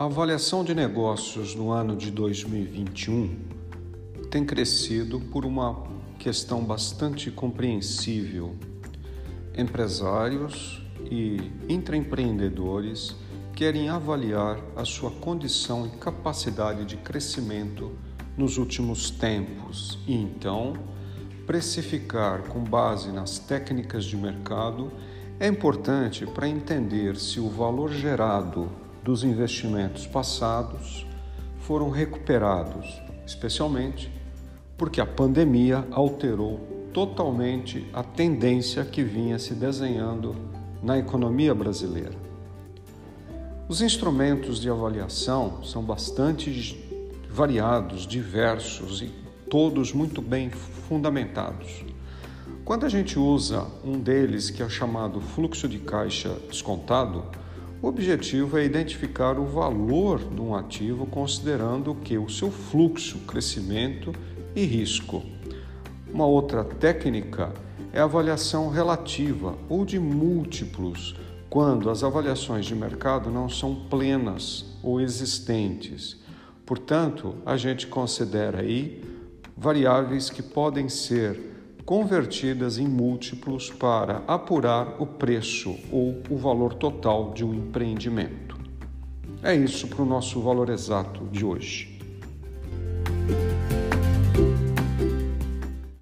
A avaliação de negócios no ano de 2021 tem crescido por uma questão bastante compreensível. Empresários e intraempreendedores querem avaliar a sua condição e capacidade de crescimento nos últimos tempos e então precificar com base nas técnicas de mercado é importante para entender se o valor gerado dos investimentos passados foram recuperados, especialmente porque a pandemia alterou totalmente a tendência que vinha se desenhando na economia brasileira. Os instrumentos de avaliação são bastante variados, diversos e todos muito bem fundamentados. Quando a gente usa um deles, que é chamado fluxo de caixa descontado, o objetivo é identificar o valor de um ativo considerando que o seu fluxo, crescimento e risco. Uma outra técnica é a avaliação relativa ou de múltiplos, quando as avaliações de mercado não são plenas ou existentes. Portanto, a gente considera aí variáveis que podem ser convertidas em múltiplos para apurar o preço ou o valor total de um empreendimento. É isso para o nosso valor exato de hoje.